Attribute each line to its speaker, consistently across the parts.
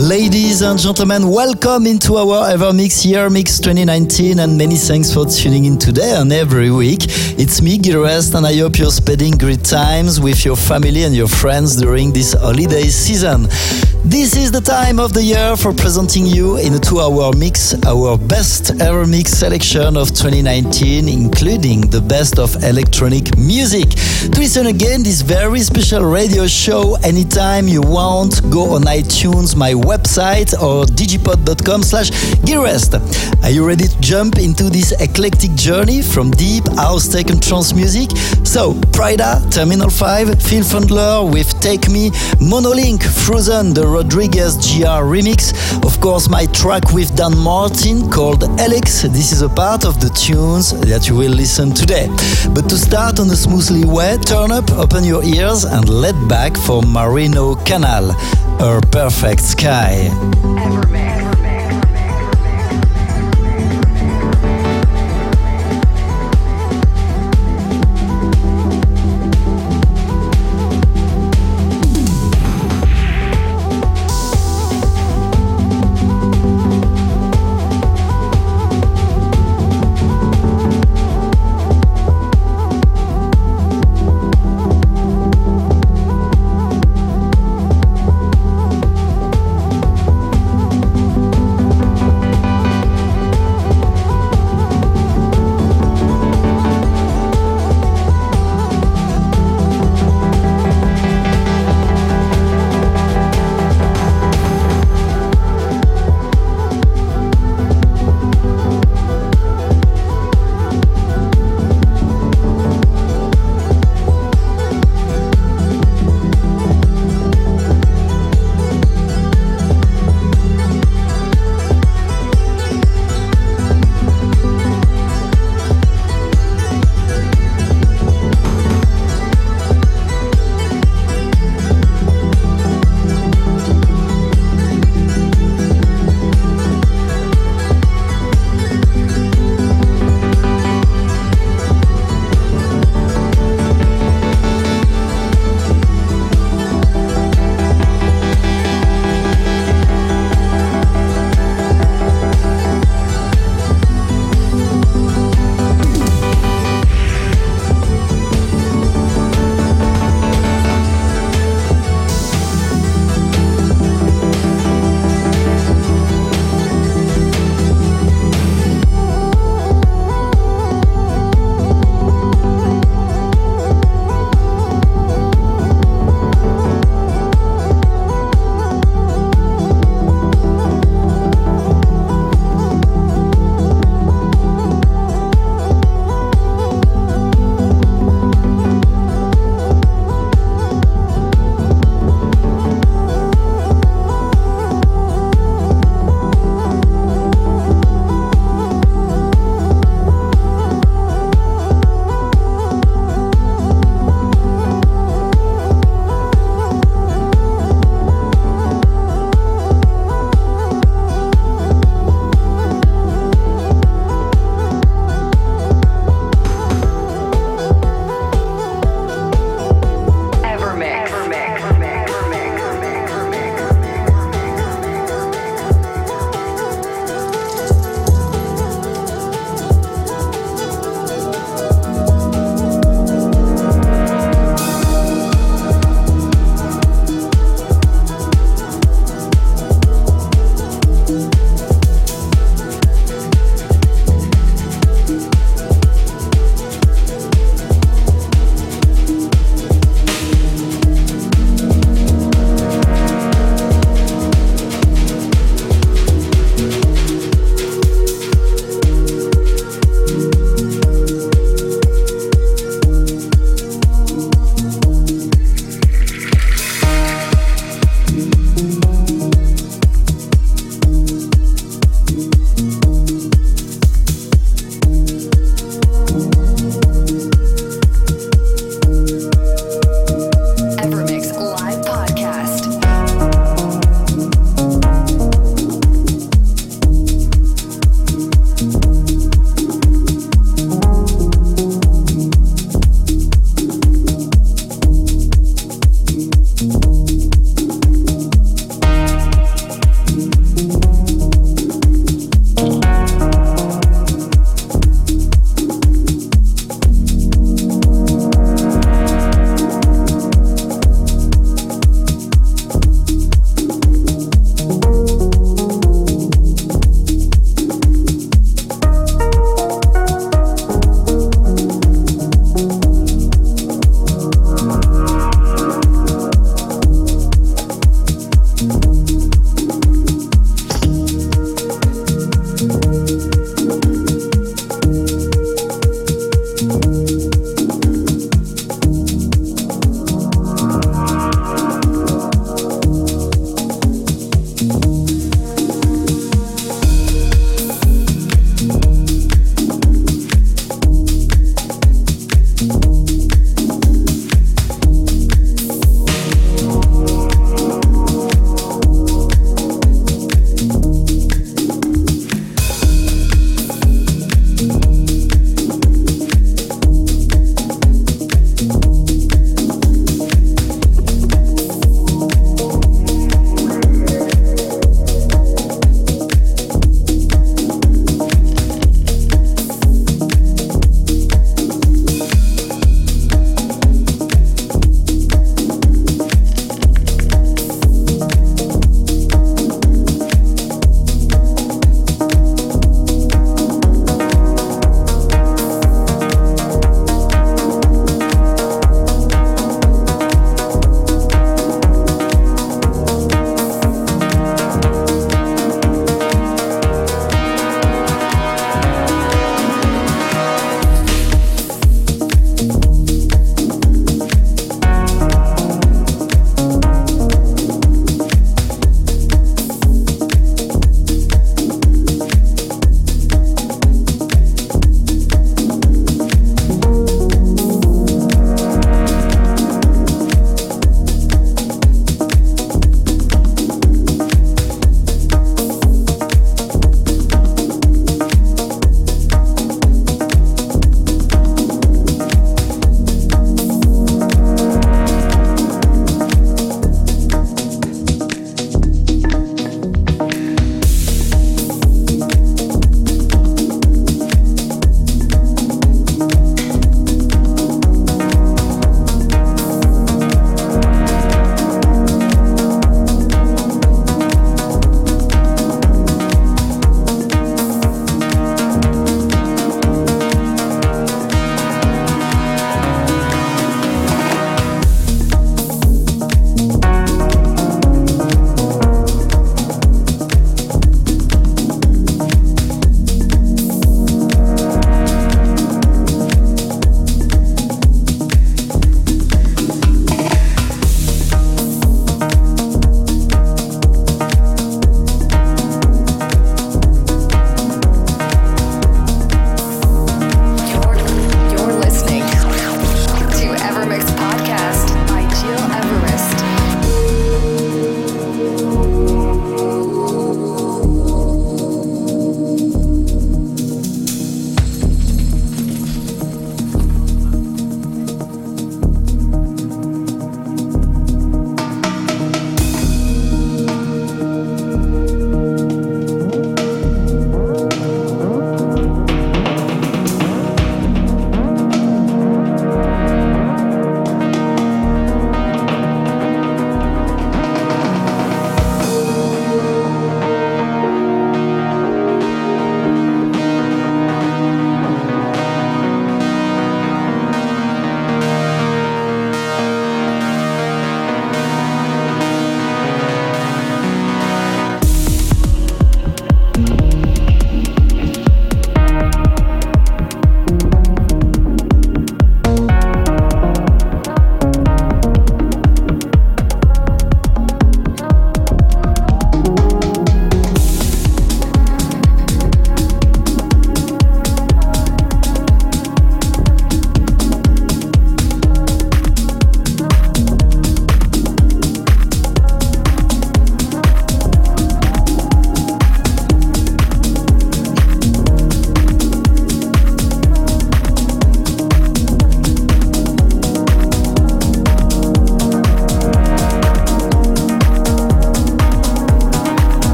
Speaker 1: Ladies and gentlemen, welcome into our Evermix Year Mix 2019 and many thanks for tuning in today and every week. It's me, Gil Everest, and I hope you're spending great times with your family and your friends during this holiday season. This is the time of the year for presenting you in a two-hour mix our best ever mix selection of 2019, including the best of electronic music. To listen again this very special radio show anytime you want, go on iTunes, my website, or digipod.com slash Gilrest. Are you ready to jump into this eclectic journey from deep house tech and trance music? So, Pryda, Terminal 5, Phil Fuldner with Take Me, Monolink, Frozen, the Rodriguez Jr. remix. Of course, my track with Dan Martin called Alex. This is a part of the tunes that you will listen today. But to start on a smoothly way, turn up, open your ears, and let back for Marino Canal, Her Perfect Sky. Evermix.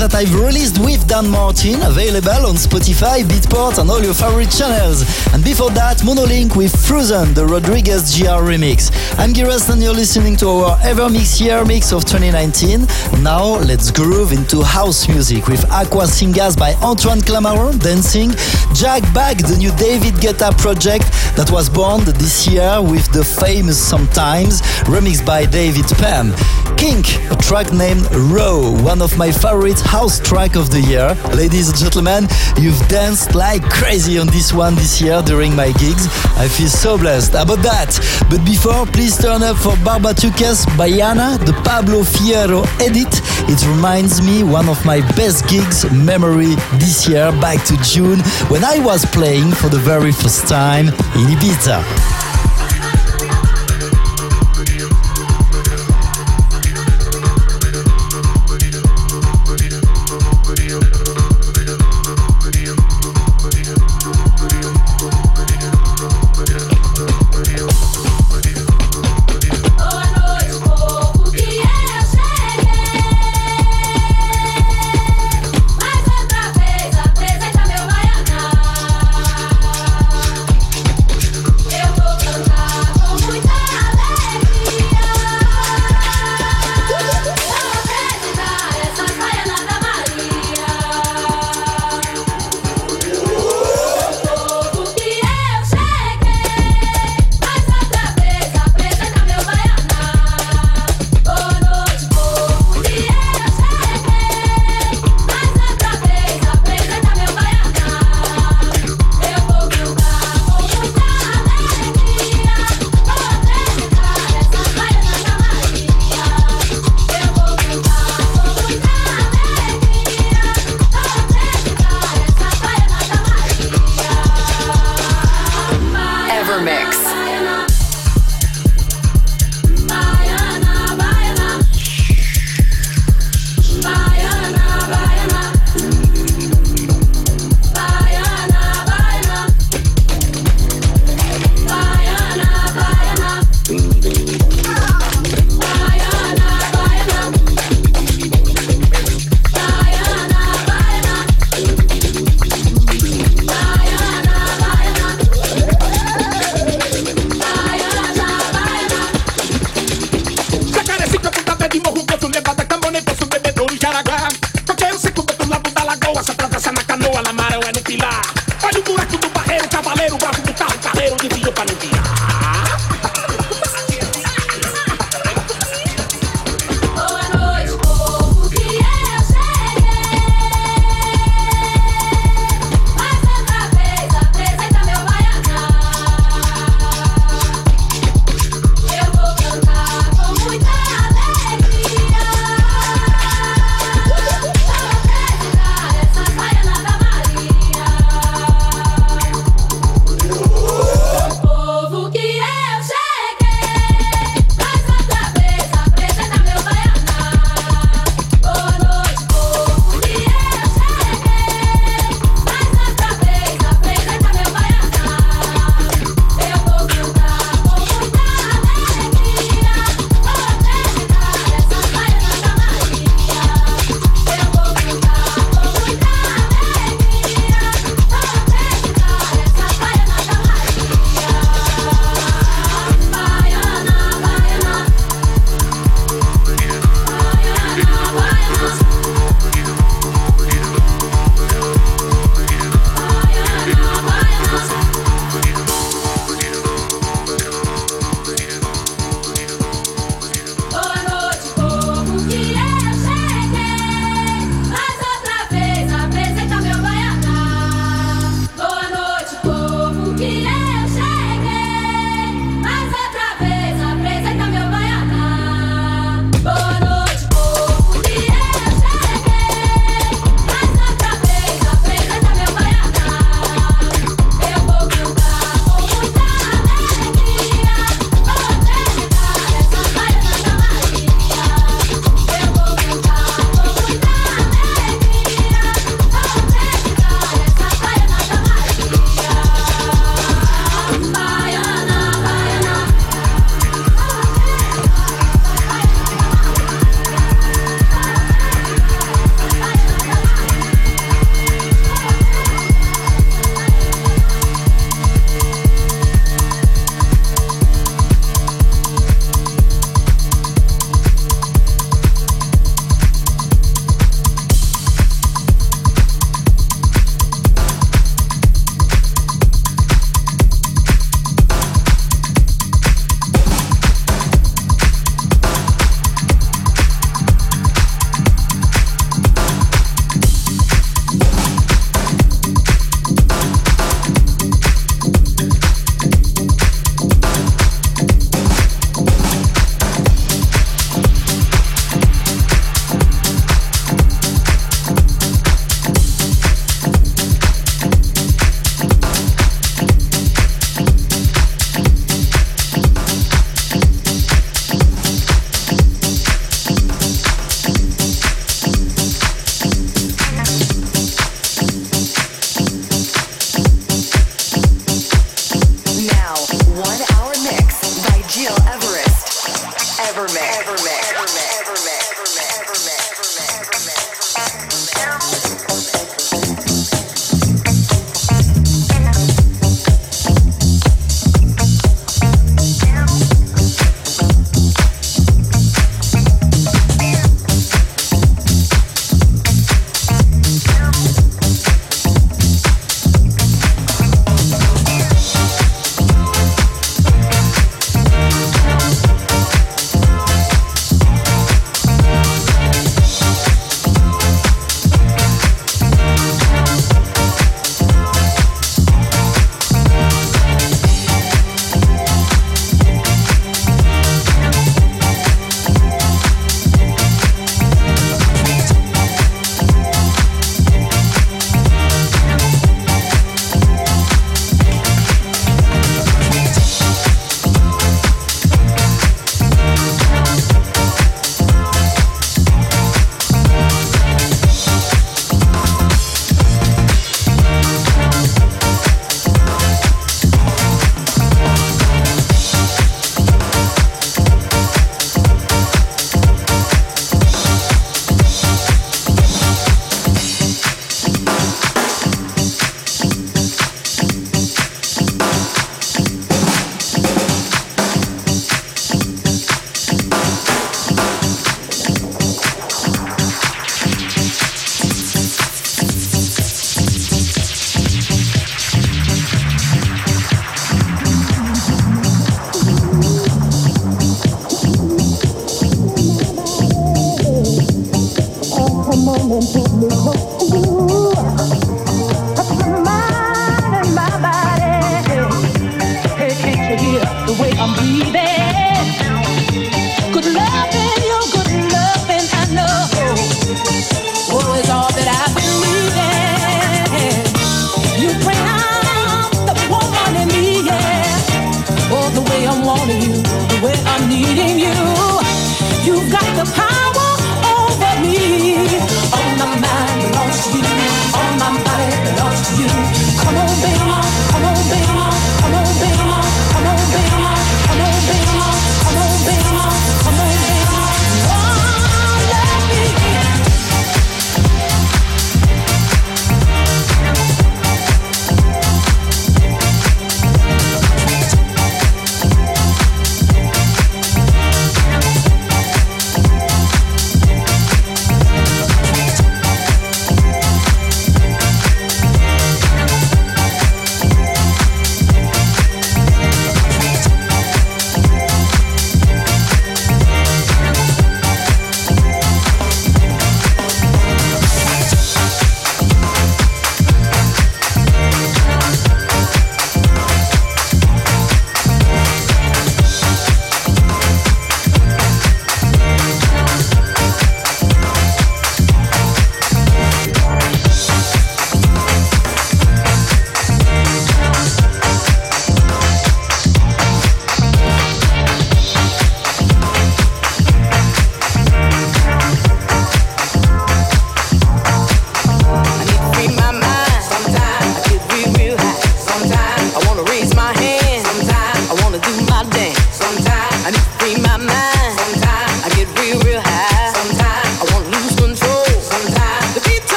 Speaker 1: That I've released with Dan Martin, available on Spotify, Beatport, and all your favorite channels. And before that, Monolink with Frozen, the Rodriguez Jr. remix. I'm Giras and you're listening to our Ever Mix Year Mix of 2019. Now let's groove into house music with Aqua Singas by Antoine Clamaran, Dancing, Jack Back, the new David Guetta project that was born this year with the famous Sometimes, remixed by David Penn. Kink, a track named Row, one of my favorite house track of the year. Ladies and gentlemen, you've danced like crazy on this one this year during my gigs. I feel so blessed about that. But before, please turn up for Barbatuques Baianá, the Pablo Fierro edit. It reminds me one of my best gigs memory this year back to June when I was playing for the very first time in Ibiza.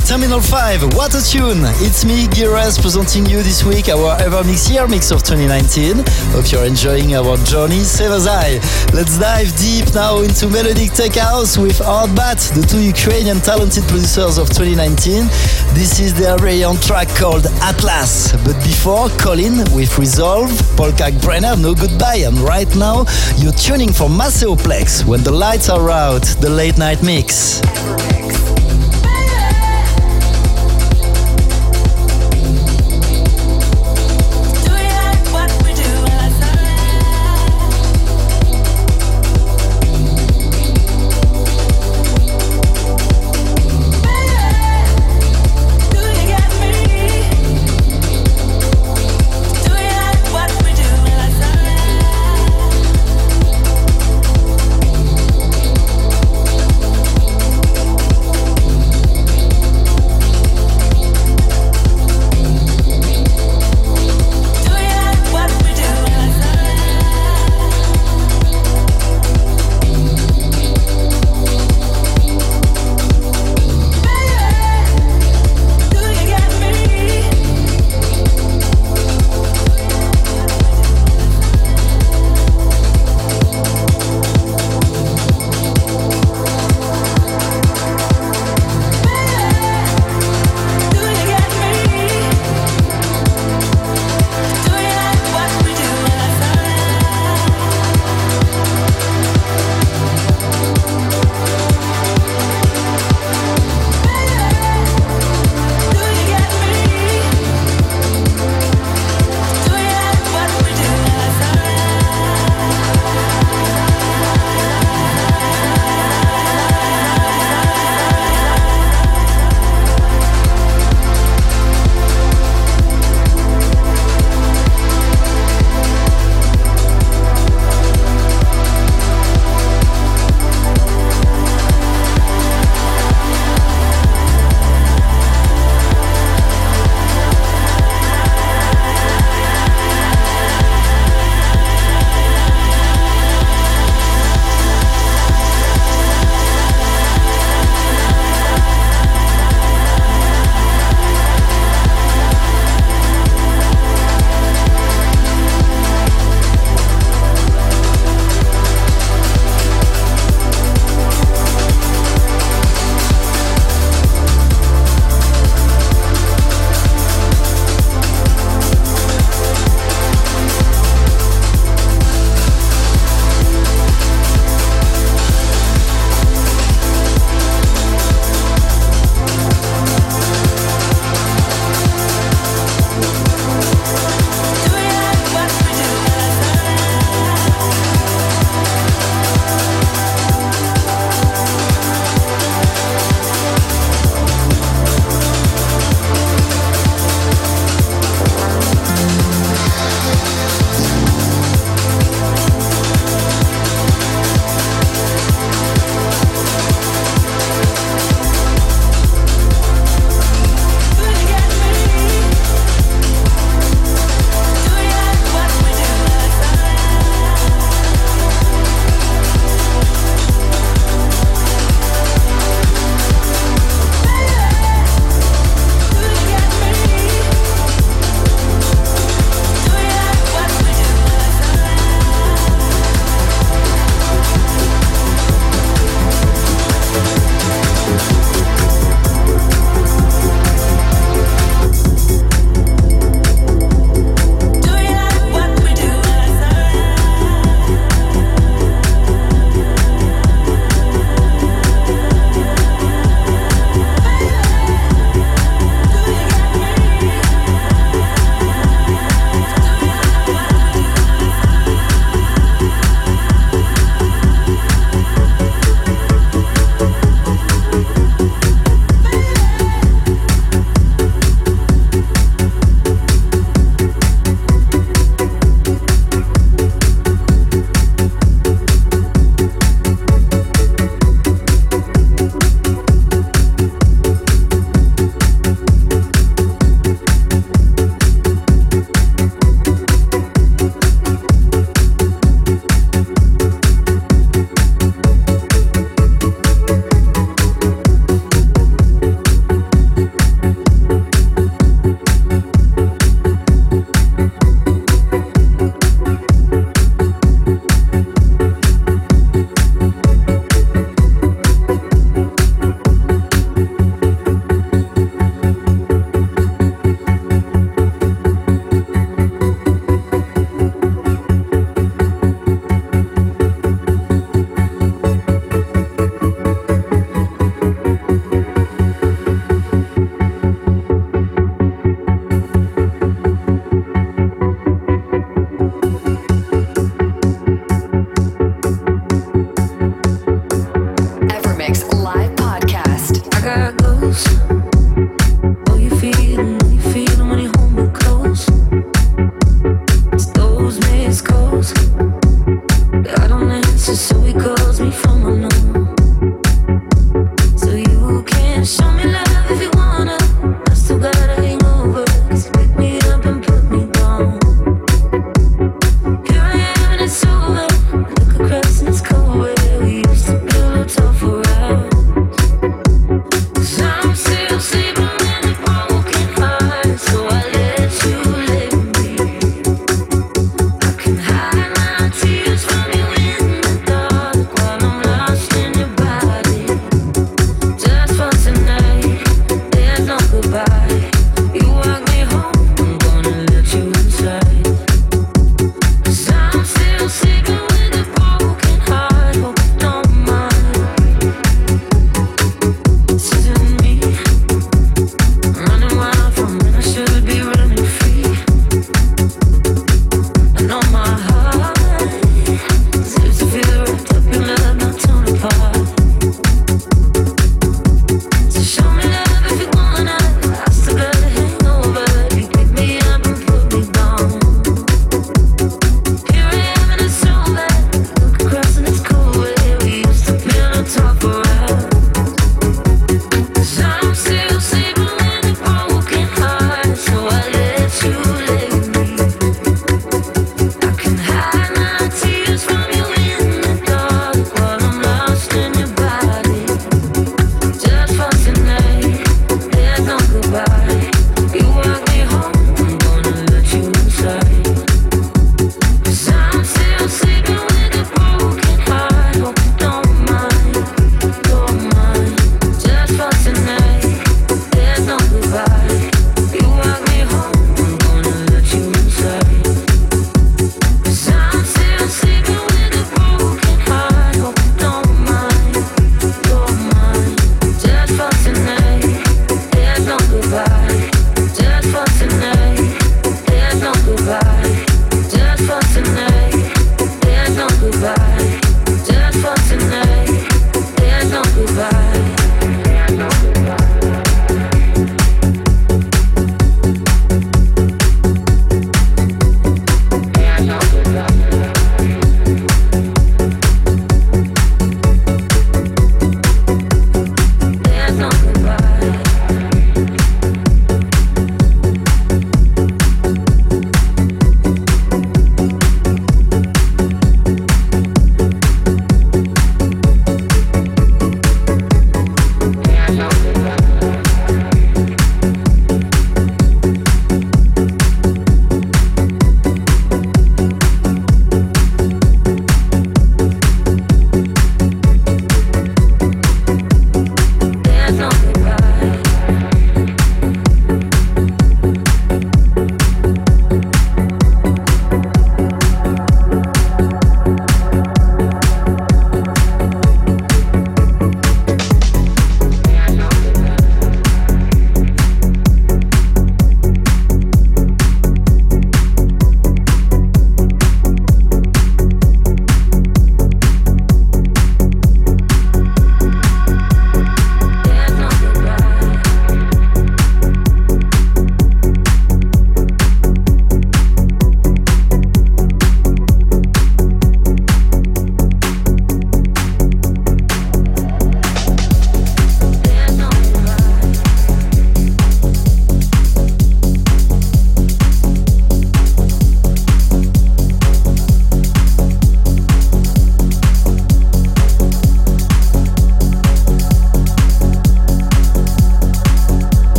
Speaker 1: Terminal 5, what a tune! It's me, Gil Everest, presenting you this week our Evermix Year Mix of 2019. Hope you're enjoying our journey, same as I. Let's dive deep now into melodic tech house with ARTBAT, the two Ukrainian talented producers of 2019. This is their own track called Atlas. But before, Colyn with Resolve, Paul Kalkbrenner, No Goodbye, and right now, you're tuning for Maceo Plex when the lights are out, the late night mix.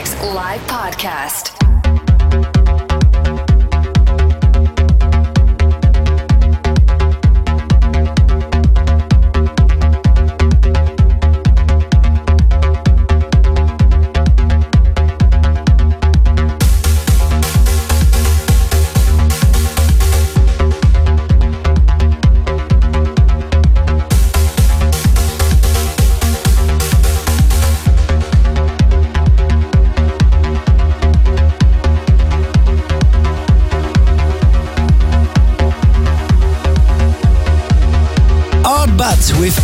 Speaker 2: Live
Speaker 1: podcast.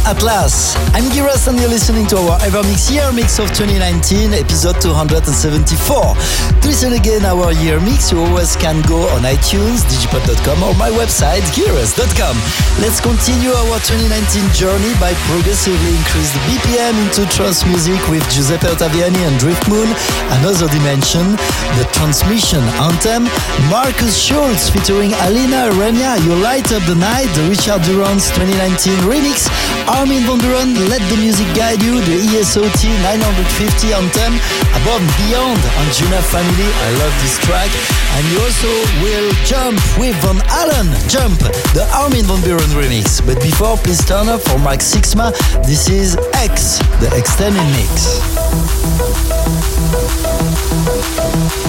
Speaker 1: Atlas. I'm Gil Everest and you're listening to our Evermix Year Mix of 2019, episode 274. To listen again our Year Mix, you always can go on iTunes, digipod.com or my website, gileverest.com. Let's continue our 2019 journey by progressively increase the BPM into trance music with Giuseppe Ottaviani and Driftmoon, Another Dimension, the Transmission Anthem, Markus Schulz featuring Alina Arena, You Light Up the Night, the Richard Durand's 2019 remix, Armin van Buuren, Let the Music Guide You, the ASOT 950 Anthem, Above Beyond, and Juna Family, I love this track, and you also will jump with Van Allen, Jump, the Armin van Buuren remix. But before, please turn up for Mark Sixma, this is X, the extended mix.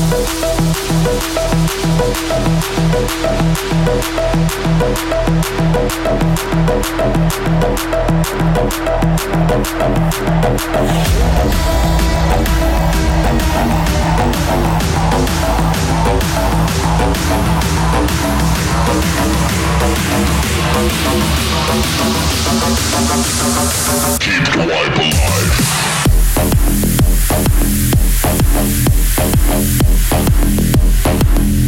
Speaker 3: Keep the life alive.
Speaker 2: Thank you.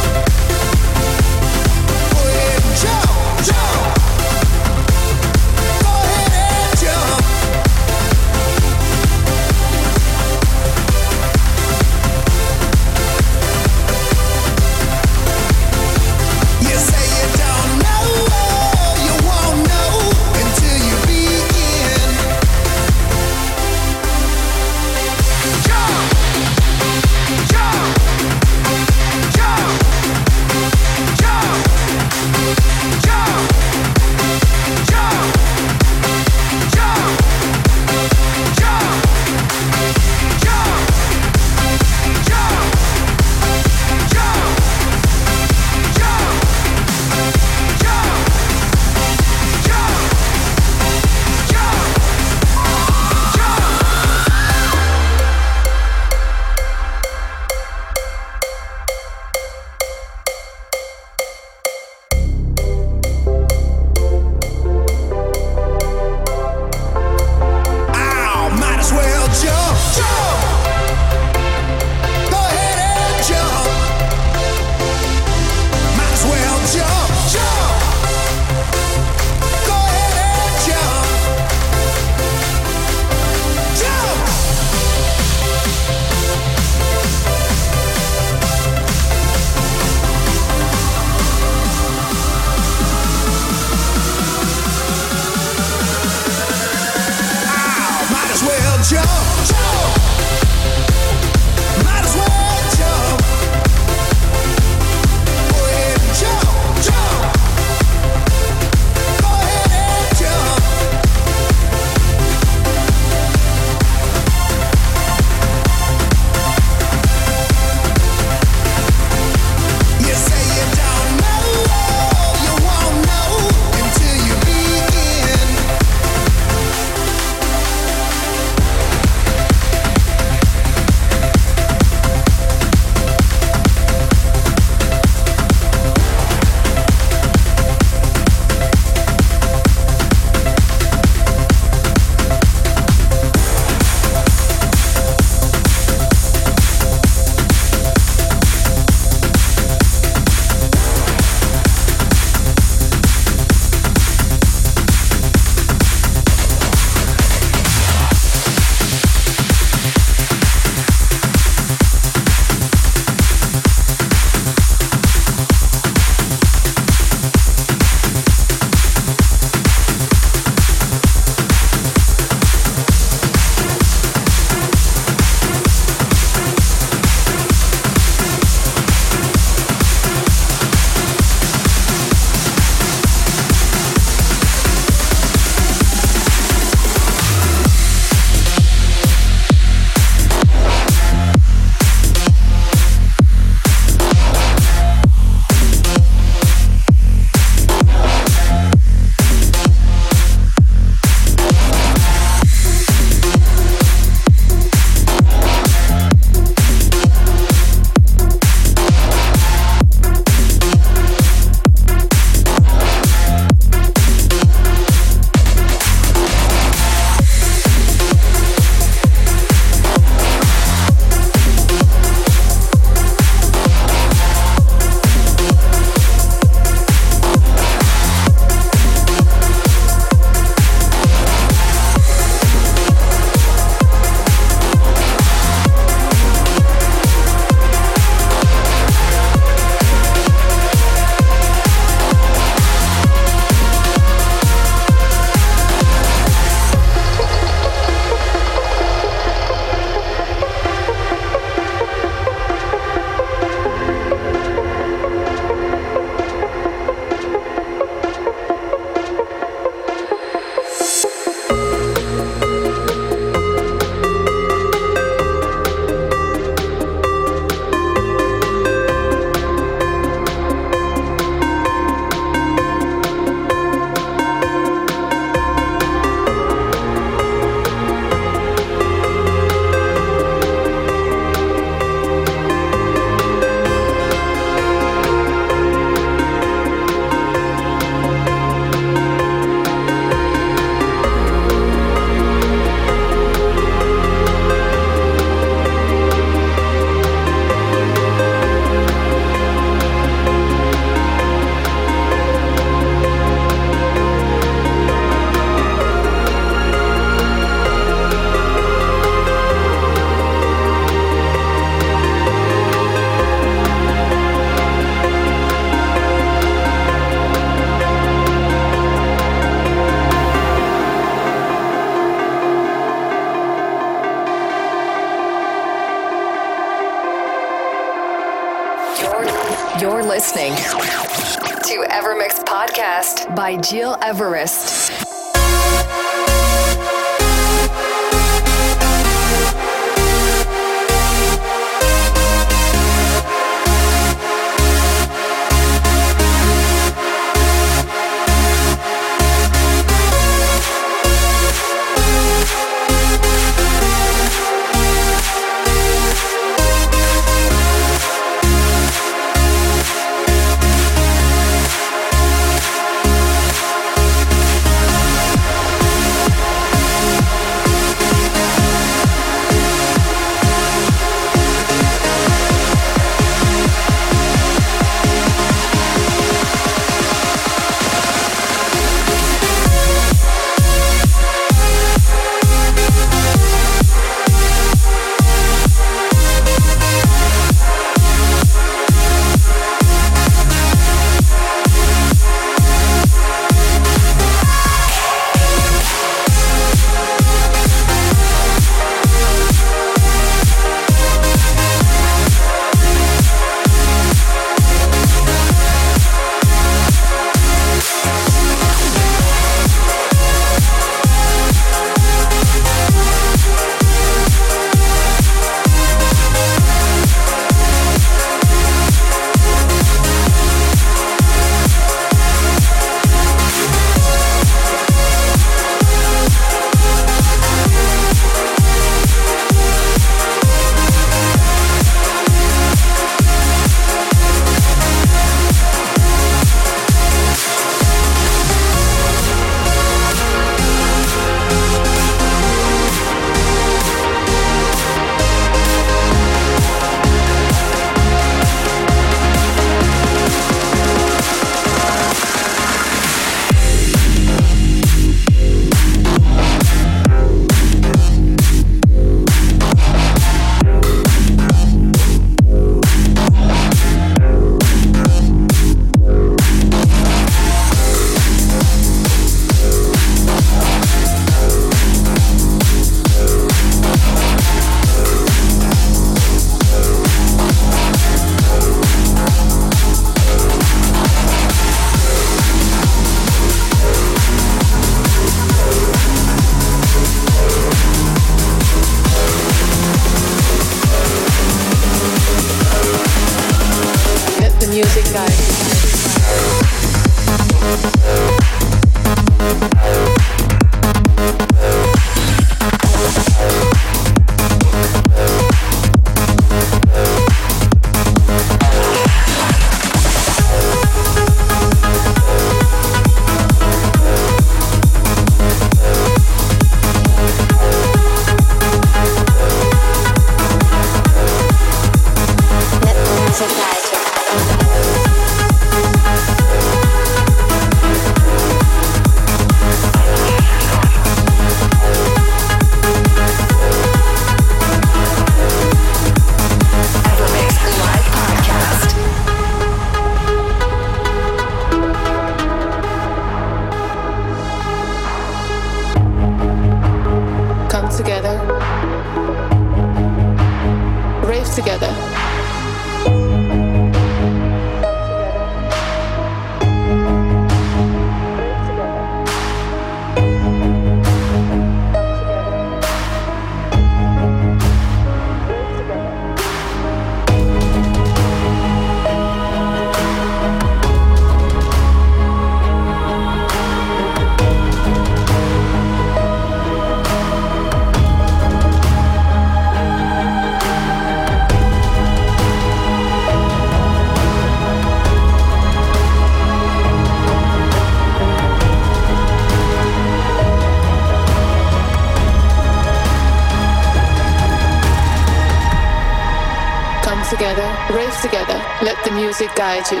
Speaker 4: Music guide you.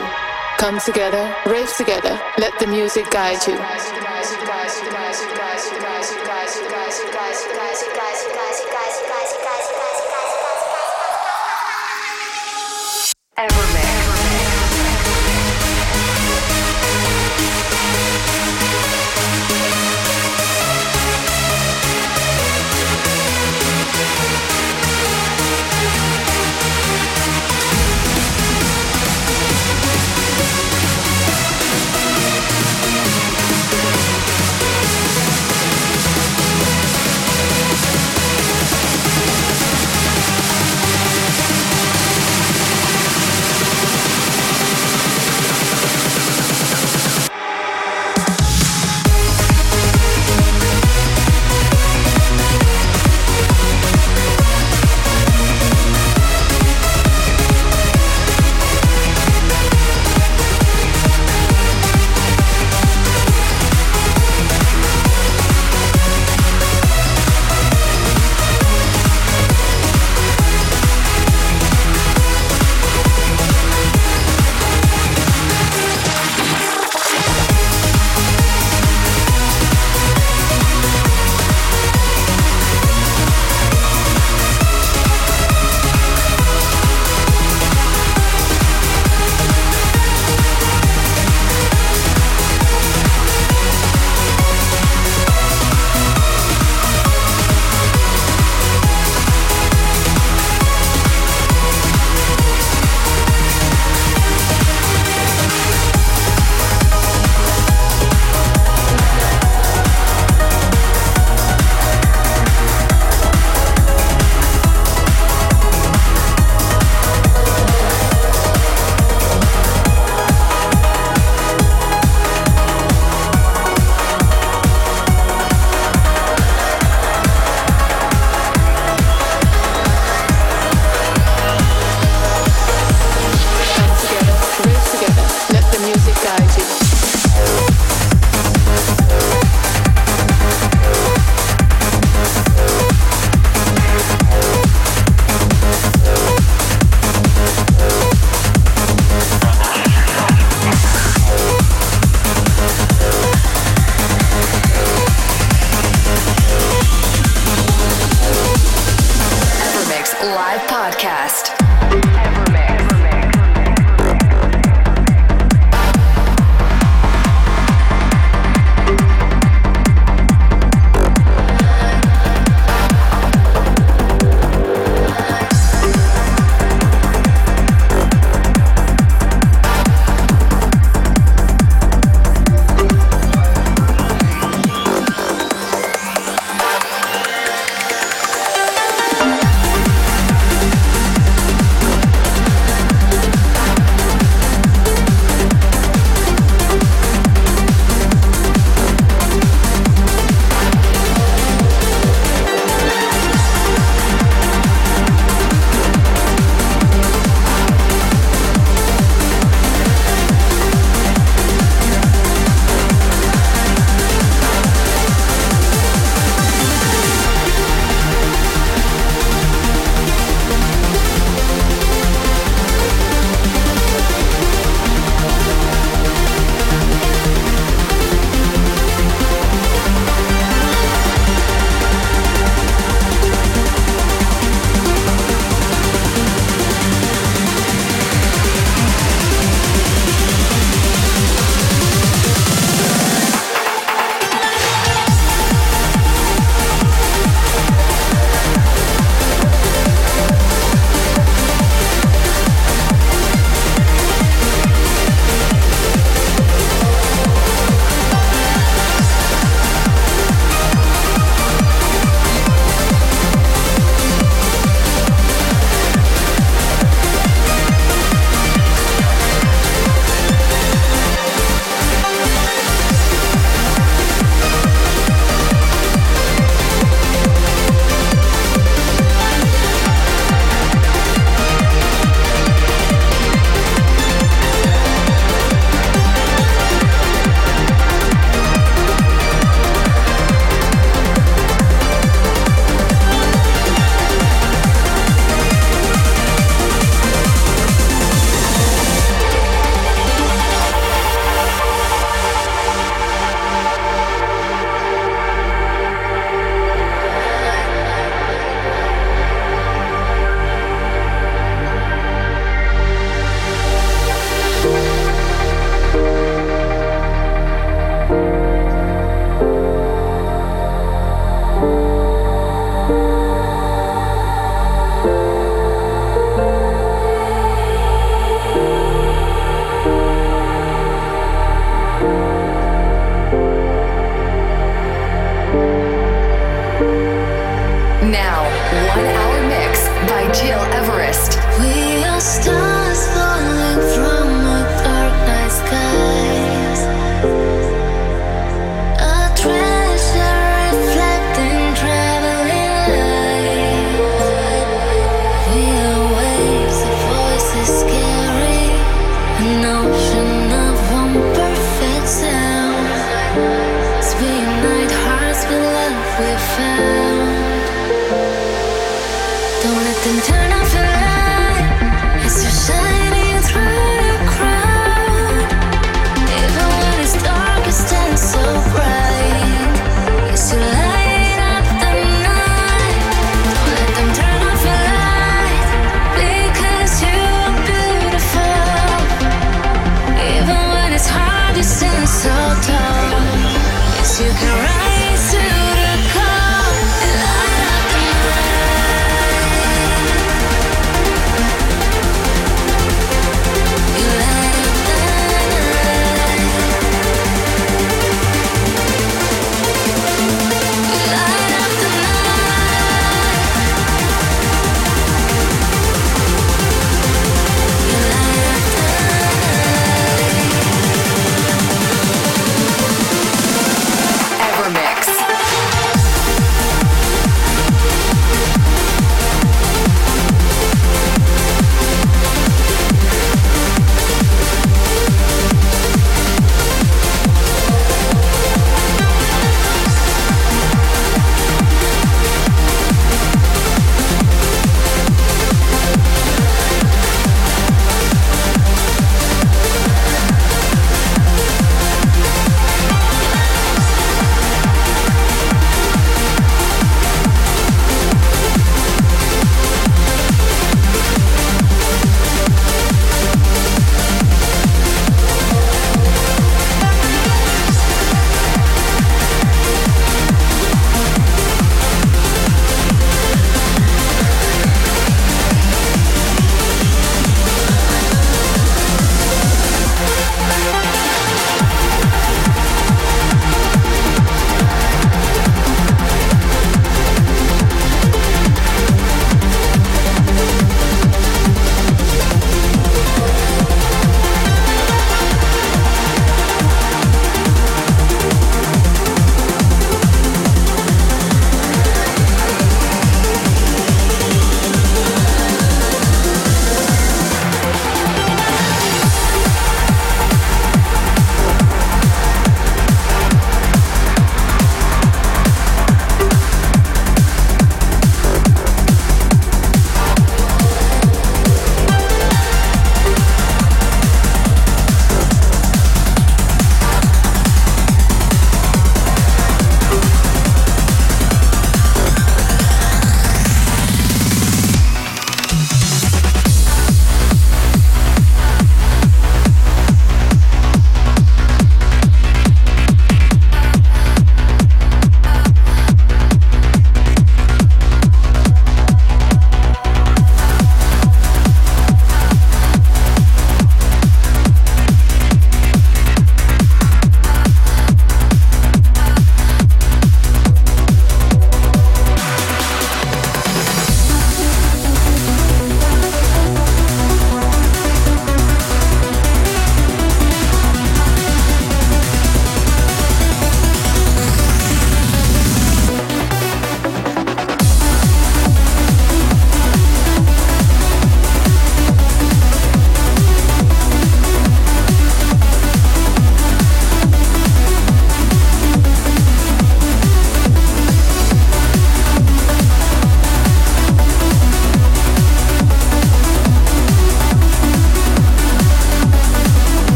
Speaker 4: Come together, rave together, let the music guide you.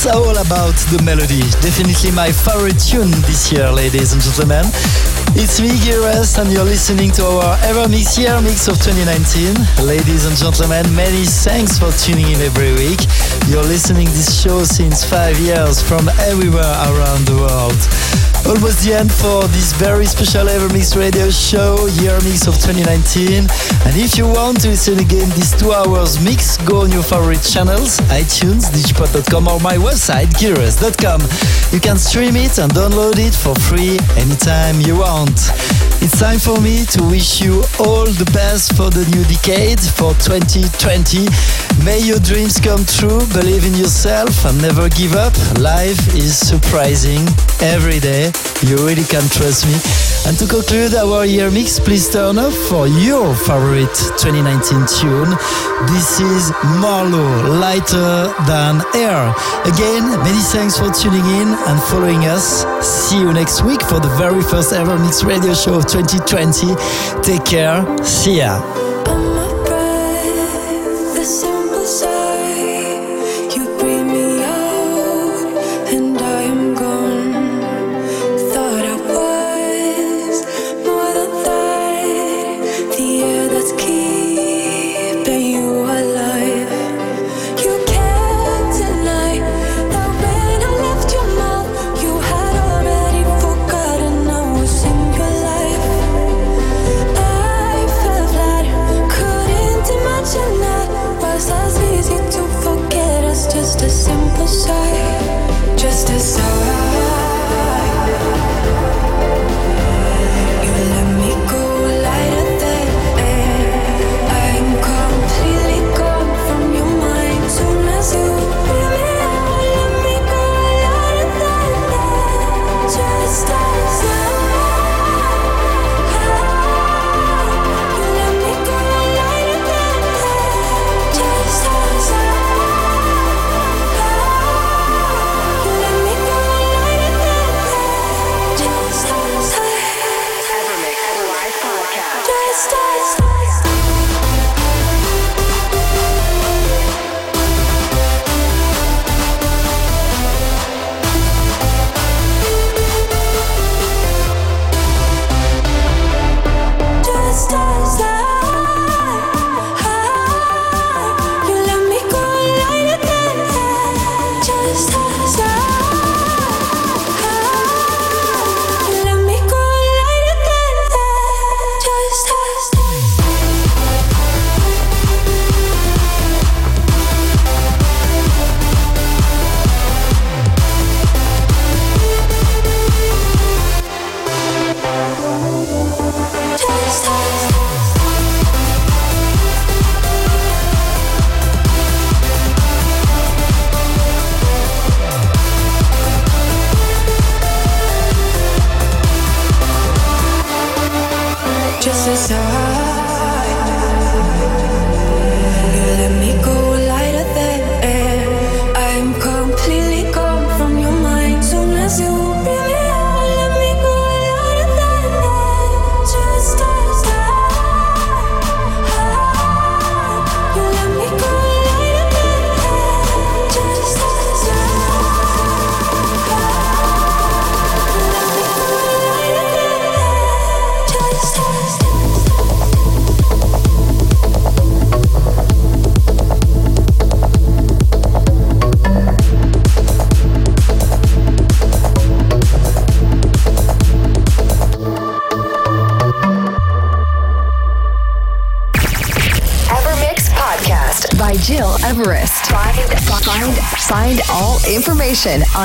Speaker 5: It's
Speaker 6: all about the melody. Definitely my favorite tune this year, ladies and gentlemen. It's me, Gil Everest, and you're listening to our Evermix Year Mix of 2019. Ladies and gentlemen, many thanks for tuning in every week. You're listening to this show since five years from everywhere around the world. Almost the end for this very special Evermix radio show, Year Mix of 2019. And if you want to listen again this two hours mix, go on your favorite channels, iTunes, digipod.com or my website, gileverest.com. You can stream it and download it for free anytime you want. It's time for me to wish you all the best for the new decade, for 2020. May your dreams come true, believe in yourself and never give up. Life is surprising every day. You really can trust me. And to conclude our year mix, please turn up for your favorite 2019 tune. This is Marlowe, Lighter Than Air. Again, many thanks for tuning in and following us. See you next week for the very first ever Mix Radio Show of 2020. Take care. See ya.